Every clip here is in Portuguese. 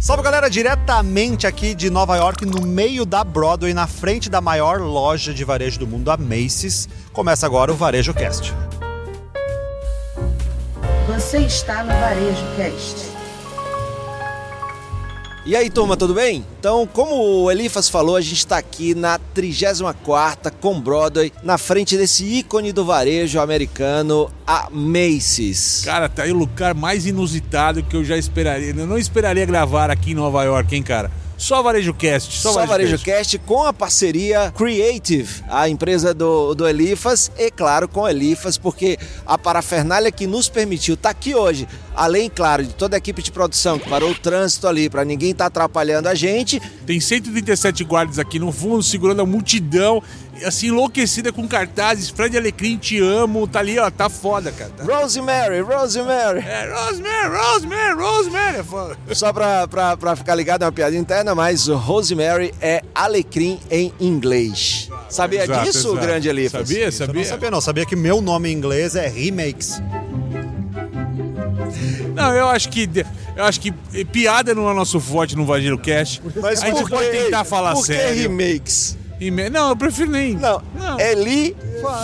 Salve galera, diretamente aqui de Nova York, no meio da Broadway, na frente da maior loja de varejo do mundo, a Macy's. Começa agora o Varejo Cast. Você está no Varejo Cast. E aí, turma, tudo bem? Então, como o Elifas falou, a gente está aqui na 34ª com Broadway, na frente desse ícone do varejo americano, a Macy's. Cara, tá aí o lugar mais inusitado que eu já esperaria. Eu não esperaria gravar aqui em Nova York, hein, cara? Só Varejo Cast, só, Só Varejo, Varejo Cast. Com a parceria Creative, a empresa do, do Elifas, e claro, com Elifas, porque a parafernália que nos permitiu estar aqui hoje, além, claro, de toda a equipe de produção que parou o trânsito ali para ninguém estar atrapalhando a gente, Tem 137 guardas aqui no fundo, segurando a multidão, assim, enlouquecida com cartazes. Fred Alecrim, te amo. Tá ali, ó, tá foda, cara. Tá- Rosemary, Rosemary. É, Rosemary, Rosemary, Rosemary. É foda. Só pra, pra, pra ficar ligado, é uma piada interna, mas o Rosemary é alecrim em inglês. Sabia Exato, disso, exato. grande Elifas? Sabia, Eu não sabia? sabia não, sabia que meu nome em inglês é Remakes. Não, eu acho que eu acho que piada não é nosso forte no Varejo Cast. Mas a gente por pode que- tentar falar por que sério. remakes? E me- Não, eu prefiro nem. Não, Eli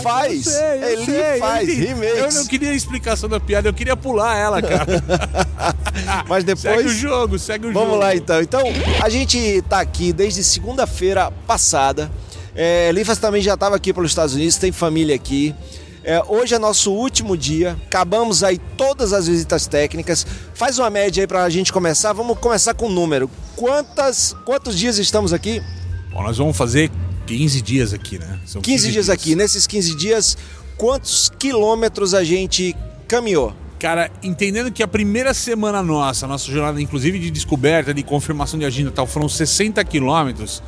faz. Eu sei, eu Eli sei, faz, entendi. remakes. Eu não queria a explicação da piada, eu queria pular ela, cara. Mas segue o depois... jogo, segue o jogo. Vamos lá então. Então, a gente tá aqui desde segunda-feira passada. É, Elifas também já estava aqui pelos Estados Unidos, tem família aqui. É, hoje é nosso último dia. Acabamos aí todas as visitas técnicas. Faz uma média aí pra gente começar. Vamos começar com o número. Quantas, quantos dias estamos aqui? Bom, nós vamos fazer 15 dias aqui, né? São 15 dias aqui. Nesses 15 dias, quantos quilômetros a gente caminhou? Cara, entendendo que a primeira semana nossa, nossa jornada, inclusive de descoberta, de confirmação de agenda e tal, foram 60 quilômetros.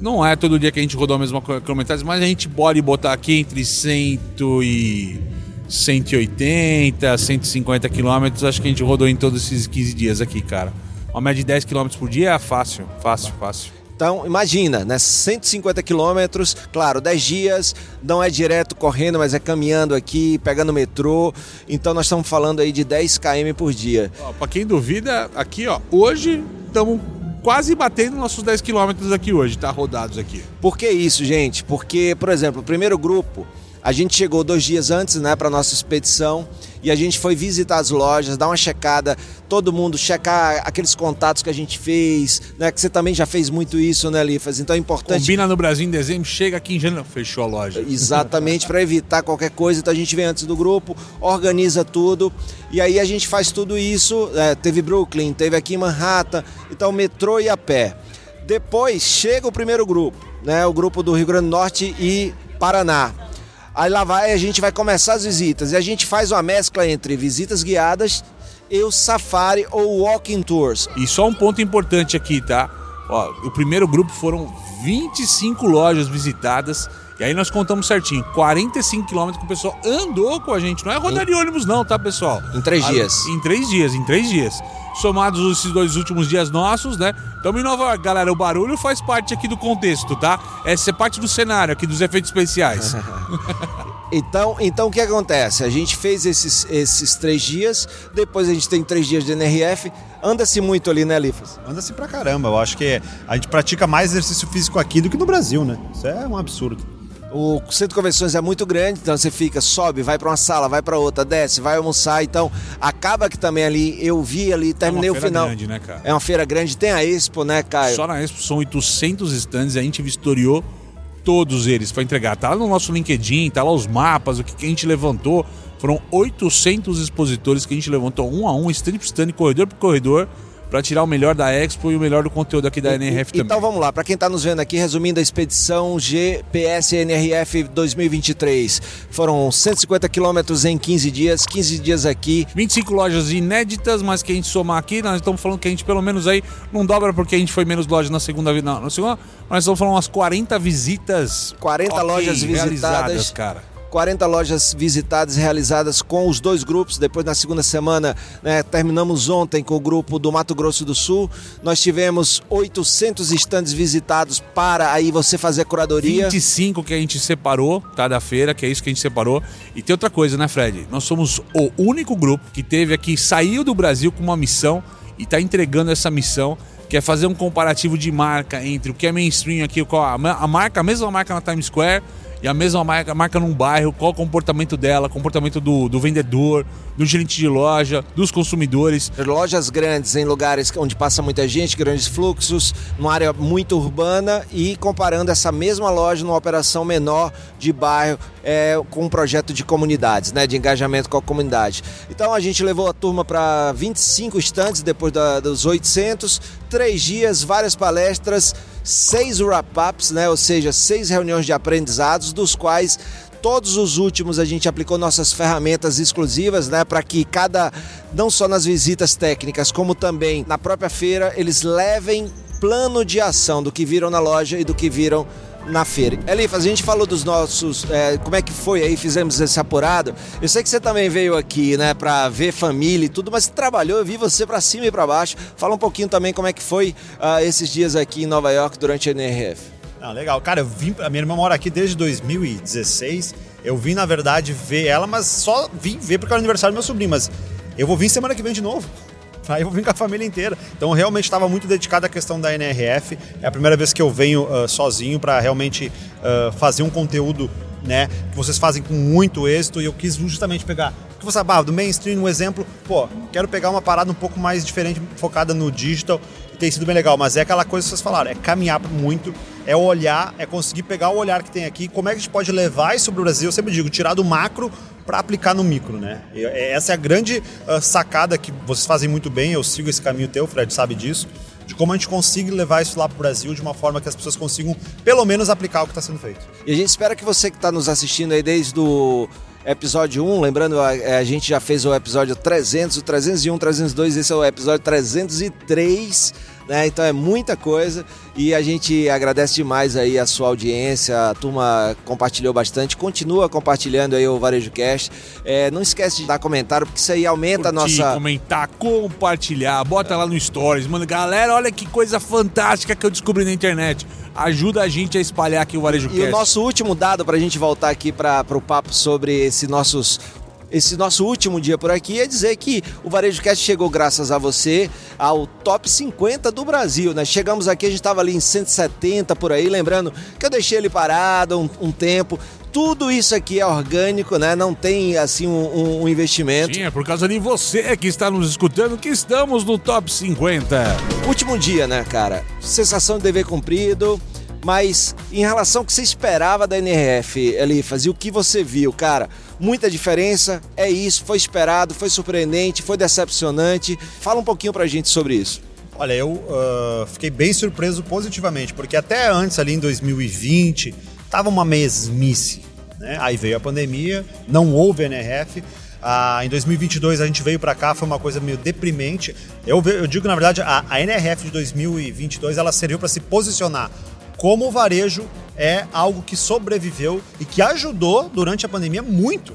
Não é todo dia que a gente rodou a mesma quilometragem, mas a gente pode botar aqui entre 100 e 180, 150 quilômetros. Acho que a gente rodou em todos esses 15 dias aqui, cara. Uma média de 10 quilômetros por dia é fácil, fácil, fácil. Então, imagina, né? 150 quilômetros, claro, 10 dias, não é direto correndo, mas é caminhando aqui, pegando metrô. Então, nós estamos falando aí de 10 km por dia. Ó, pra quem duvida, aqui, ó, hoje estamos quase batendo nossos 10 quilômetros aqui hoje, tá? Rodados aqui. Por que isso, gente? Porque, por exemplo, o primeiro grupo, a gente chegou dois dias antes, né, para nossa expedição e a gente foi visitar as lojas, dar uma checada, todo mundo checar aqueles contatos que a gente fez, né? Que você também já fez muito isso, né, Lifas? Então é importante Combina no Brasil em dezembro, chega aqui em janeiro, fechou a loja. Exatamente, para evitar qualquer coisa. Então a gente vem antes do grupo, organiza tudo e aí a gente faz tudo isso. é, teve Brooklyn, teve aqui em Manhattan, então metrô e a pé. Depois chega o primeiro grupo, né? O grupo do Rio Grande do Norte e Paraná. Aí lá vai, a gente vai começar as visitas e a gente faz uma mescla entre visitas guiadas e o safari ou walking tours. E só um ponto importante aqui, tá? Ó, o primeiro grupo foram 25 lojas visitadas. E aí nós contamos certinho, 45 quilômetros que o pessoal andou com a gente. Não é rodar de ônibus não, tá, pessoal? Em três Ah, dias. Em três dias, em três dias. Somados esses dois últimos dias nossos, né? Estamos em Nova York, galera. O barulho faz parte aqui do contexto, tá? Essa é parte do cenário aqui, dos efeitos especiais. Então, então o que acontece? A gente fez esses, esses três dias, depois a gente tem três dias de NRF. Anda-se muito ali, né, Lifas? Anda-se pra caramba. Eu acho que a gente pratica mais exercício físico aqui do que no Brasil, né? Isso é um absurdo. O centro de convenções é muito grande, então você fica, sobe, vai para uma sala, vai para outra, desce, vai almoçar. Então, acaba que também ali, eu vi ali, terminei o feira final. grande, né, cara? É uma feira grande, tem a Expo, né, Caio? Só na Expo são 800 stands e a gente vistoriou todos eles para entregar. Tá lá no nosso LinkedIn, tá lá os mapas, o que, que a gente levantou. Foram 800 expositores que a gente levantou um a um, stand por stand, corredor por corredor, para tirar o melhor da Expo e o melhor do conteúdo aqui da NRF também. Então vamos lá, para quem está nos vendo aqui, resumindo a expedição GPS NRF 2023. Foram 150 quilômetros em 15 dias, 15 dias aqui. 25 lojas inéditas, mas que a gente somar aqui, nós estamos falando que a gente pelo menos aí não dobra porque a gente foi menos lojas na segunda não, na segunda, mas nós estamos falando umas 40 visitas. 40 ok, lojas visitadas. cara. 40 lojas visitadas realizadas com os dois grupos. Depois, na segunda semana, né, terminamos ontem com o grupo do Mato Grosso do Sul. Nós tivemos 800 estandes visitados para aí você fazer a curadoria. 25 que a gente separou, tá, da feira, que é isso que a gente separou. E tem outra coisa, né, Fred? Nós somos o único grupo que teve aqui, saiu do Brasil com uma missão e está entregando essa missão que é fazer um comparativo de marca entre o que é mainstream aqui, qual a marca, a mesma marca na Times Square e a mesma marca, marca num bairro, qual o comportamento dela, comportamento do, do vendedor, do gerente de loja, dos consumidores. Lojas grandes em lugares onde passa muita gente, grandes fluxos, numa área muito urbana e comparando essa mesma loja numa operação menor de bairro é, com um projeto de comunidades, né, de engajamento com a comunidade. Então a gente levou a turma para 25 estantes depois da, dos 800, três dias, várias palestras seis wrap-ups, né? ou seja, seis reuniões de aprendizados, dos quais todos os últimos a gente aplicou nossas ferramentas exclusivas, né, para que cada não só nas visitas técnicas, como também na própria feira, eles levem plano de ação do que viram na loja e do que viram na feira. Elifas, a gente falou dos nossos, é, como é que foi aí, fizemos esse apurado. Eu sei que você também veio aqui, né, para ver família e tudo, mas trabalhou, eu vi você para cima e para baixo. Fala um pouquinho também como é que foi uh, esses dias aqui em Nova York durante a NRF. Ah, legal. Cara, eu vim, a minha irmã mora aqui desde 2016. Eu vim, na verdade, ver ela, mas só vim ver porque era o aniversário do meu sobrinho, mas eu vou vir semana que vem de novo. Aí eu vir com a família inteira. Então eu realmente estava muito dedicado à questão da NRF. É a primeira vez que eu venho uh, sozinho para realmente uh, fazer um conteúdo né, que vocês fazem com muito êxito e eu quis justamente pegar. Que você ah, do mainstream, um exemplo, pô, quero pegar uma parada um pouco mais diferente, focada no digital, e tem sido bem legal, mas é aquela coisa que vocês falaram, é caminhar muito, é olhar, é conseguir pegar o olhar que tem aqui, como é que a gente pode levar isso para o Brasil, eu sempre digo, tirar do macro para aplicar no micro, né? É, essa é a grande uh, sacada que vocês fazem muito bem, eu sigo esse caminho teu, Fred sabe disso, de como a gente consiga levar isso lá para o Brasil de uma forma que as pessoas consigam, pelo menos, aplicar o que está sendo feito. E a gente espera que você que está nos assistindo aí desde o episódio 1, lembrando, a, a, gente já fez o episódio 300, o 301, 302, esse é o episódio 303 né? Então é muita coisa e a gente agradece demais aí a sua audiência, a turma compartilhou bastante, continua compartilhando aí o Varejo Cast. É, não esquece de dar comentário, porque isso aí aumenta Curtir, a nossa. comentar, compartilhar, bota é. lá no Stories, mano. Galera, olha que coisa fantástica que eu descobri na internet. Ajuda a gente a espalhar aqui o Varejo Cast. E o nosso último dado para a gente voltar aqui para o papo sobre esses nossos esse nosso último dia por aqui é dizer que o Varejo Cast chegou graças a você ao top 50 do Brasil, né? Chegamos aqui, a gente estava ali em 170 por aí, lembrando que eu deixei ele parado um, um tempo, tudo isso aqui é orgânico, né? Não tem assim um, um, investimento. Sim, é por causa de você que está nos escutando que estamos no top 50. Último dia, né, cara? Sensação de dever cumprido. Mas em relação ao que você esperava da NRF, Elifas, e o que você viu, cara, muita diferença, é isso, foi esperado, foi surpreendente, foi decepcionante. Fala um pouquinho pra gente sobre isso. Olha, eu uh, fiquei bem surpreso positivamente, porque até antes, ali em 2020, tava uma mesmice. Né? Aí veio a pandemia, não houve NRF. Ah, em 2022 a gente veio para cá, foi uma coisa meio deprimente. Eu, eu digo, na verdade, a, a NRF de 2022 ela serviu para se posicionar como varejo é algo que sobreviveu e que ajudou durante a pandemia muito.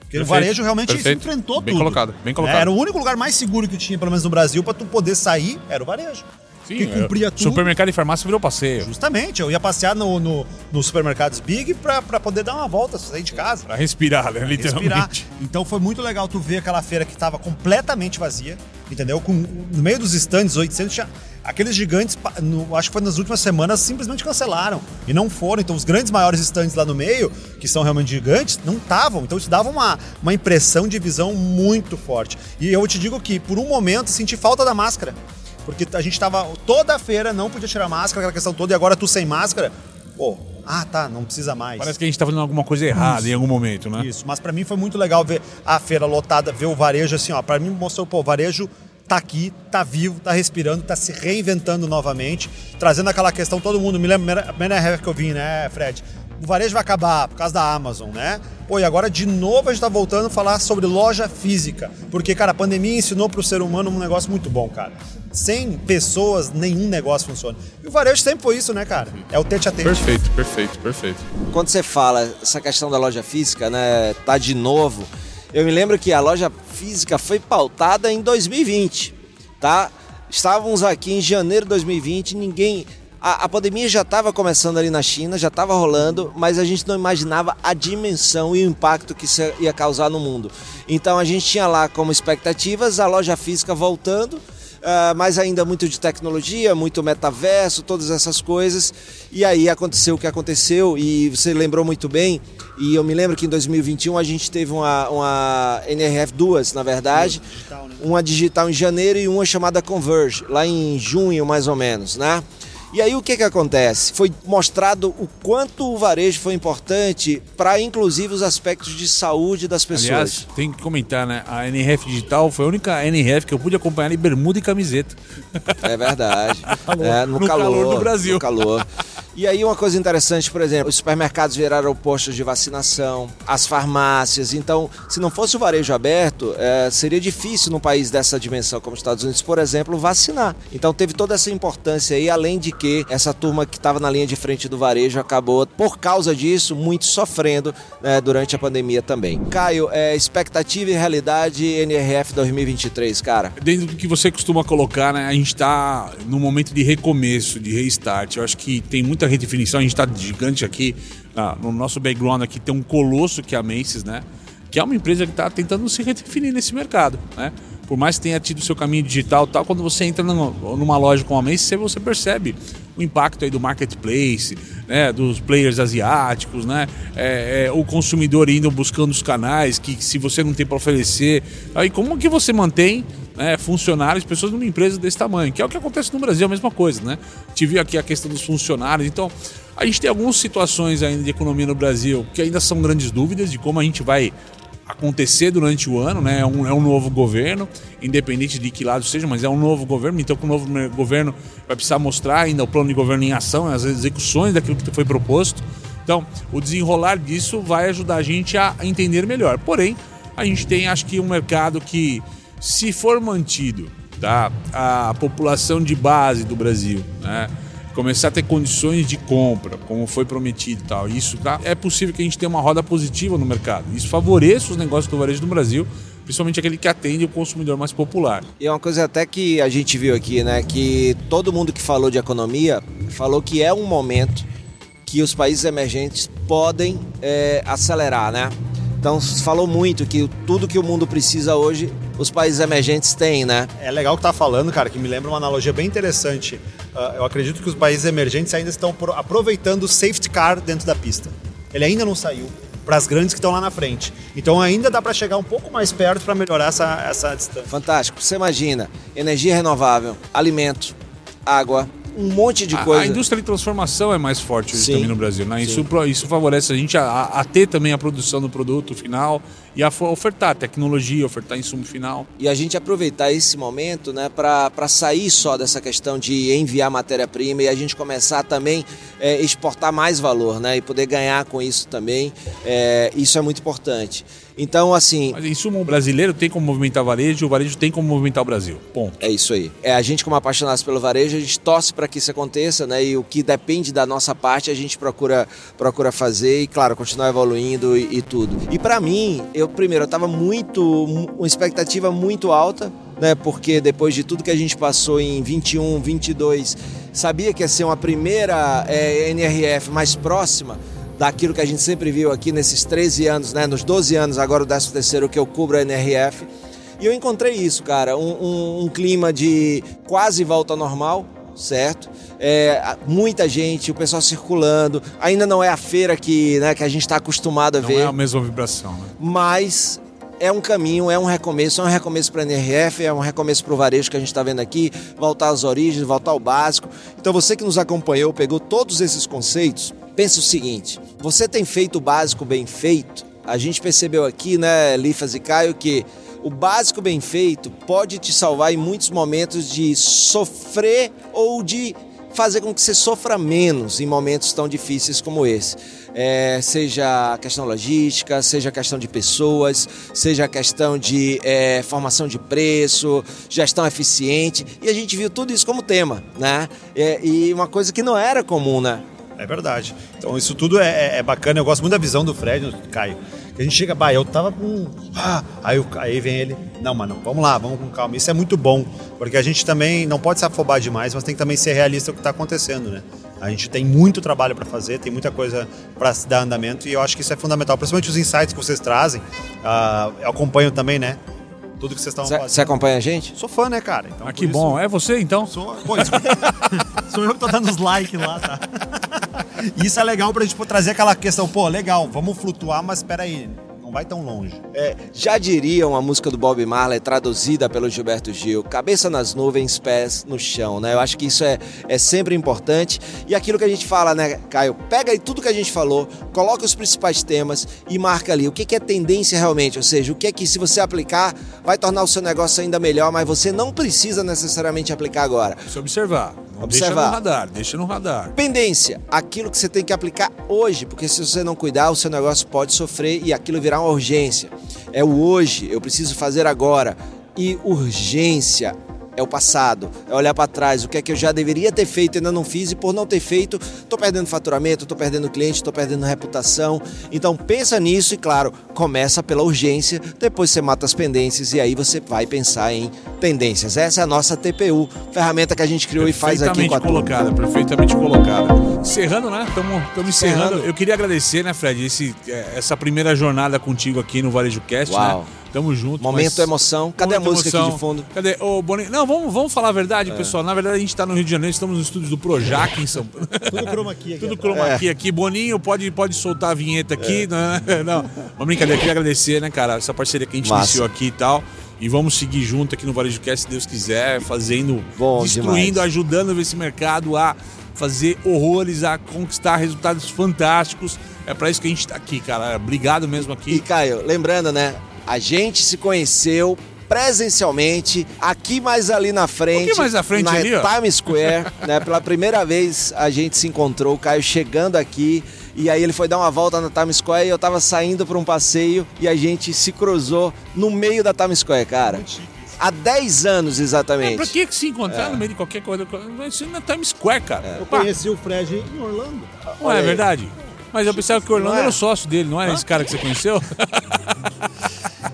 Porque perfeito, o varejo realmente perfeito. enfrentou bem tudo. Colocado, bem colocado. Era o único lugar mais seguro que tinha, pelo menos no Brasil, para tu poder sair, era o varejo. Sim, que cumpria tudo. Supermercado e farmácia virou passeio. Justamente, eu ia passear no, no, no supermercados Big para poder dar uma volta, sair de casa. Para respirar, né? Literalmente. Respirar. Então foi muito legal tu ver aquela feira que estava completamente vazia, entendeu? Com, no meio dos stands 800 tinha aqueles gigantes, no, acho que foi nas últimas semanas, simplesmente cancelaram. E não foram. Então, os grandes maiores stands lá no meio, que são realmente gigantes, não estavam. Então, isso dava uma, uma impressão de visão muito forte. E eu te digo que, por um momento, senti falta da máscara. Porque a gente estava toda a feira, não podia tirar máscara, aquela questão toda, e agora tu sem máscara, pô, ah, tá, não precisa mais. Parece que a gente tá fazendo alguma coisa errada Isso. em algum momento, né? Isso, mas para mim foi muito legal ver a feira lotada, ver o varejo assim, ó, para mim mostrou, pô, o varejo tá aqui, tá vivo, tá respirando, tá se reinventando novamente, trazendo aquela questão, todo mundo me lembra, a primeira que eu vim, né, Fred? O varejo vai acabar por causa da Amazon, né? Pô, e agora de novo a gente tá voltando a falar sobre loja física, porque, cara, a pandemia ensinou pro ser humano um negócio muito bom, cara. Sem pessoas, nenhum negócio funciona. E o varejo sempre foi isso, né, cara? É o tete a tete. Perfeito, perfeito, perfeito. Quando você fala essa questão da loja física, né, tá de novo eu me lembro que a loja física foi pautada em 2020, tá? Estávamos aqui em janeiro de 2020, ninguém. A, a pandemia já estava começando ali na China, já estava rolando, mas a gente não imaginava a dimensão e o impacto que isso ia causar no mundo. Então a gente tinha lá como expectativas a loja física voltando, uh, mas ainda muito de tecnologia, muito metaverso, todas essas coisas. E aí aconteceu o que aconteceu, e você lembrou muito bem, e eu me lembro que em 2021 a gente teve uma, uma NRF duas, na verdade, digital, né? uma digital em janeiro e uma chamada Converge, lá em junho mais ou menos, né? E aí o que, que acontece? Foi mostrado o quanto o varejo foi importante para inclusive os aspectos de saúde das pessoas. Aliás, tem que comentar, né? A NRF Digital foi a única NRF que eu pude acompanhar em bermuda e camiseta. É verdade. é, no, no calor, calor, do Brasil. No calor. E aí uma coisa interessante, por exemplo, os supermercados viraram postos de vacinação, as farmácias. Então, se não fosse o varejo aberto, é, seria difícil num país dessa dimensão como os Estados Unidos, por exemplo, vacinar. Então teve toda essa importância aí, além de que essa turma que estava na linha de frente do varejo acabou, por causa disso, muito sofrendo né, durante a pandemia também. Caio, é, expectativa e realidade NRF 2023, cara? Dentro do que você costuma colocar, né, a gente está num momento de recomeço, de restart. Eu acho que tem muita redefinição. A gente está gigante aqui. Ah, no nosso background aqui tem um colosso que é a Macy's, né? Que é uma empresa que está tentando se redefinir nesse mercado, né? Por mais que tenha tido seu caminho digital tal, quando você entra numa loja com a Macy's, você percebe o impacto aí do marketplace, né? Dos players asiáticos, né? É, é, o consumidor indo buscando os canais que se você não tem para oferecer, aí como que você mantém né, funcionários, pessoas numa empresa desse tamanho, que é o que acontece no Brasil, a mesma coisa, né? Tive aqui a questão dos funcionários, então a gente tem algumas situações ainda de economia no Brasil que ainda são grandes dúvidas de como a gente vai acontecer durante o ano, né? É um, é um novo governo, independente de que lado seja, mas é um novo governo, então com o novo governo vai precisar mostrar ainda o plano de governo em ação, as execuções daquilo que foi proposto. Então, o desenrolar disso vai ajudar a gente a entender melhor. Porém, a gente tem, acho que, um mercado que se for mantido tá, a população de base do Brasil, né, começar a ter condições de compra, como foi prometido e tal, isso tá, é possível que a gente tenha uma roda positiva no mercado. Isso favoreça os negócios do varejo no Brasil, principalmente aquele que atende o consumidor mais popular. E é uma coisa até que a gente viu aqui, né, que todo mundo que falou de economia falou que é um momento que os países emergentes podem é, acelerar, né? Então falou muito que tudo que o mundo precisa hoje os países emergentes têm, né? É legal que tá falando, cara, que me lembra uma analogia bem interessante. Uh, eu acredito que os países emergentes ainda estão aproveitando o safety car dentro da pista. Ele ainda não saiu para as grandes que estão lá na frente. Então ainda dá para chegar um pouco mais perto para melhorar essa, essa distância. Fantástico. Você imagina, energia renovável, alimento, água, um monte de coisa. A, indústria de transformação é mais forte hoje também no Brasil. Né? Isso, isso favorece a gente a, a, ter também a produção do produto final e a ofertar tecnologia, ofertar insumo final. E a gente aproveitar esse momento né, para sair só dessa questão de enviar matéria-prima e a gente começar também é, exportar mais valor né, e poder ganhar com isso também. É, isso é muito importante. Então, assim. Mas insumo brasileiro tem como movimentar o varejo, o varejo tem como movimentar o Brasil. Ponto. É isso aí. É, a gente, como apaixonados pelo varejo, a gente torce para que isso aconteça, né? E o que depende da nossa parte, a gente procura, procura fazer e, claro, continuar evoluindo e, e tudo. E para mim, eu primeiro, eu estava muito. uma expectativa muito alta, né? Porque depois de tudo que a gente passou em 21, 22, sabia que ia ser uma primeira é, NRF mais próxima daquilo que a gente sempre viu aqui nesses 13 anos, né, nos 12 anos, agora o 13 terceiro que eu cubro a NRF. E eu encontrei isso, cara, um, um, um clima de quase volta ao normal, certo? É, muita gente, o pessoal circulando. Ainda não é a feira que, né, que a gente está acostumado a não ver. Não é a mesma vibração, né? Mas é um caminho, é um recomeço, é um recomeço para a NRF, é um recomeço para o varejo que a gente está vendo aqui, voltar às origens, voltar ao básico. Então você que nos acompanhou, pegou todos esses conceitos, pensa o seguinte: você tem feito o básico bem feito? A gente percebeu aqui, né, Lifas e Caio, que o básico bem feito pode te salvar em muitos momentos de sofrer ou de fazer com que você sofra menos em momentos tão difíceis como esse. É, seja a questão logística, seja a questão de pessoas, seja a questão de é, formação de preço, gestão eficiente, e a gente viu tudo isso como tema, né? É, e uma coisa que não era comum, né? É verdade. Então isso tudo é, é, é bacana. Eu gosto muito da visão do Fred, Caio. A gente chega, bah, eu tava com. Ah, aí, aí vem ele. Não, mano, vamos lá, vamos com calma. Isso é muito bom, porque a gente também não pode se afobar demais, mas tem que também ser realista o que está acontecendo, né? A gente tem muito trabalho para fazer, tem muita coisa para se dar andamento e eu acho que isso é fundamental. Principalmente os insights que vocês trazem. Uh, eu acompanho também, né? tudo que vocês estavam Você fazendo. acompanha a gente? Sou fã, né, cara? Então, Ah, que isso- bom. É você então? Sou, pô, sou eu que tô dando os likes lá, tá? Isso é legal pra gente pô, trazer aquela questão, pô, legal, vamos flutuar, mas peraí, não vai tão longe. É, já diriam a música do Bob Marley traduzida pelo Gilberto Gil, cabeça nas nuvens, pés no chão, né? Eu acho que isso é, é sempre importante. E aquilo que a gente fala, né, Caio? Pega aí tudo que a gente falou, coloca os principais temas e marca ali o que, que é tendência realmente, ou seja, o que é que se você aplicar vai tornar o seu negócio ainda melhor, mas você não precisa necessariamente aplicar agora. Se observar. Observar. Deixa no radar, deixa no radar. Pendência, aquilo que você tem que aplicar hoje, porque se você não cuidar, o seu negócio pode sofrer e aquilo virar uma urgência. É o hoje, eu preciso fazer agora. E urgência é o passado, é olhar para trás, o que é que eu já deveria ter feito e ainda não fiz e por não ter feito, tô perdendo faturamento, tô perdendo cliente, tô perdendo reputação. Então pensa nisso e claro, começa pela urgência, depois você mata as pendências e aí você vai pensar em tendências. Essa é a nossa TPU, ferramenta que a gente criou e faz aqui com a turma. colocada, perfeitamente colocada. Encerrando, né? Estamos encerrando. Eu queria agradecer, né, Fred, esse, é, essa primeira jornada contigo aqui no Varejo Cast, Uau. né? Tamo junto. Momento mas- emoção. Cadê a música emoção. aqui de fundo? Cadê? Ô, Boninho. Não, vamos, vamos falar a É. verdade, pessoal. Na verdade, a gente tá no Rio de Janeiro, estamos nos estúdios do Projac em São Paulo. Tudo chroma aqui. Tudo chroma É. aqui. Boninho, pode, pode soltar a vinheta aqui. Né? Não, uma brincadeira. Queria agradecer, né, cara, essa parceria que a gente Massa. iniciou aqui e tal. E vamos seguir junto aqui no Varejo Cast, se Deus quiser, fazendo, Bom destruindo, demais. ajudando esse mercado a fazer horrores, a conquistar resultados fantásticos. É pra isso que a gente tá aqui, cara. Obrigado mesmo E aqui. Caio, lembrando, né? A gente se conheceu presencialmente, aqui mais ali na frente. Um mais à frente na ali, ó. Times Square, né? Pela primeira vez a gente se encontrou, o Caio chegando aqui. E aí ele foi dar uma volta na Times Square e eu tava saindo para um passeio e a gente se cruzou no meio da Times Square, cara. Há 10 anos É, exatamente. pra que se encontrar no meio de qualquer coisa? Isso na Times Square, cara. Eu Opa, conheci o Fred em Orlando. não é verdade? Mas eu pensava que o Orlando Não é? era o sócio dele, não era esse cara que você conheceu?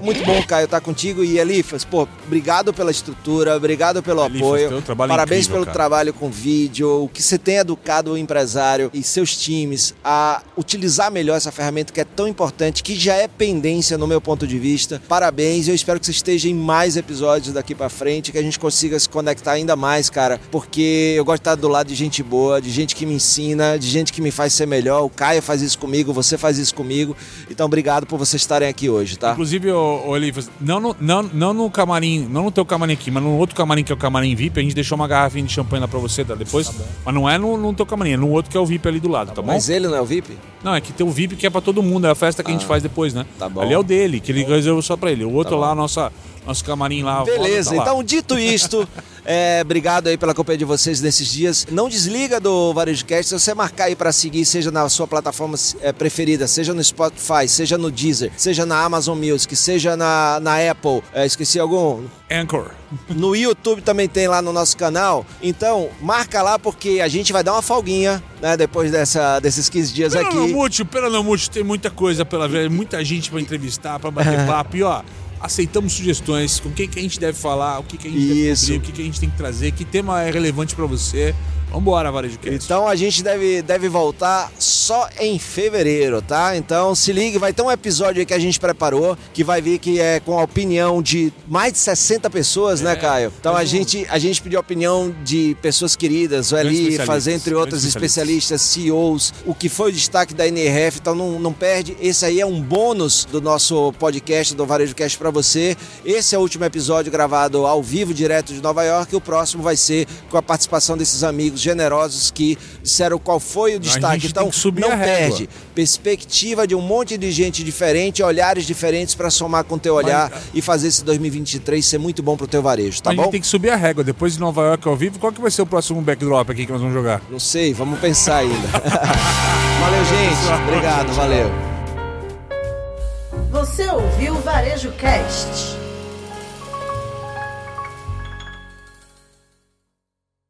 Muito bom, Caio, estar contigo. E Elifas, pô, obrigado pela estrutura, obrigado pelo Elifas, apoio. Parabéns incrível, pelo cara. trabalho com vídeo, o que você tem educado o empresário e seus times a utilizar melhor essa ferramenta que é tão importante, que já é pendência no meu ponto de vista. Parabéns, eu espero que você esteja em mais episódios daqui pra frente, que a gente consiga se conectar ainda mais, cara, porque eu gosto de estar do lado de gente boa, de gente que me ensina, de gente que me faz ser melhor. O Caio faz isso comigo, você faz isso comigo. Então, obrigado por vocês estarem aqui hoje, tá? Inclusive, ô, ô Elifas, não no, não, não no camarim, não no teu camarim aqui, mas no outro camarim que é o camarim VIP, a gente deixou uma garrafinha de champanhe lá pra você, tá? Depois. mas não é no, no teu camarim, é no outro que é o VIP ali do lado, tá, bom? Mas ele não é o VIP? Não, é que tem o VIP que é pra todo mundo, é a festa que a gente faz depois, né? tá bom. Ali é o dele, que ele reservou só pra ele. O outro Tá lá, bom. nossa, nosso camarim lá. Beleza, tá lá. então dito isto, é, obrigado aí pela companhia de vocês nesses dias. Não desliga do Varejo Cast, se você marcar aí pra seguir, seja na sua plataforma é, preferida, seja no Spotify, seja no Deezer, seja na Amazon Music, seja na, na Apple, é, esqueci algum? Anchor. No YouTube também tem lá no nosso canal. Então, marca lá porque a gente vai dar uma folguinha, né, depois dessa, desses 15 dias Pelo aqui. não mútil, tem muita coisa pela ver, muita gente pra entrevistar, pra bater papo. E ó, aceitamos sugestões com quem que a gente deve falar, o que, que a gente Isso. deve cobrir, o que, que a gente tem que trazer, que tema é relevante pra você. Vambora, Varejo Cast. Então a gente deve, deve voltar só em fevereiro, tá? Então se ligue, vai ter um episódio aí que a gente preparou, que vai vir que é com a opinião de mais de 60 pessoas, né, Caio? Então a gente, a gente pediu a opinião de pessoas queridas, ali, especialistas, fazer entre outros grandes especialistas, CEOs, o que foi o destaque da NRF, então não, não perde. Esse aí é um bônus do nosso podcast, do Varejo Cast pra você. Esse é o último episódio gravado ao vivo, direto de Nova York, e o próximo vai ser com a participação desses amigos generosos que disseram qual foi o destaque. Então, tem que subir não a perde. Perspectiva de um monte de gente diferente, olhares diferentes para somar com o teu olhar e fazer esse 2023 ser muito bom pro teu varejo, tá a bom? gente tem que subir a régua. Depois de Nova York ao vivo, qual que vai ser o próximo backdrop aqui que nós vamos jogar? Não sei, vamos pensar ainda. valeu, gente. Obrigado, valeu. Você ouviu o Varejo Cast.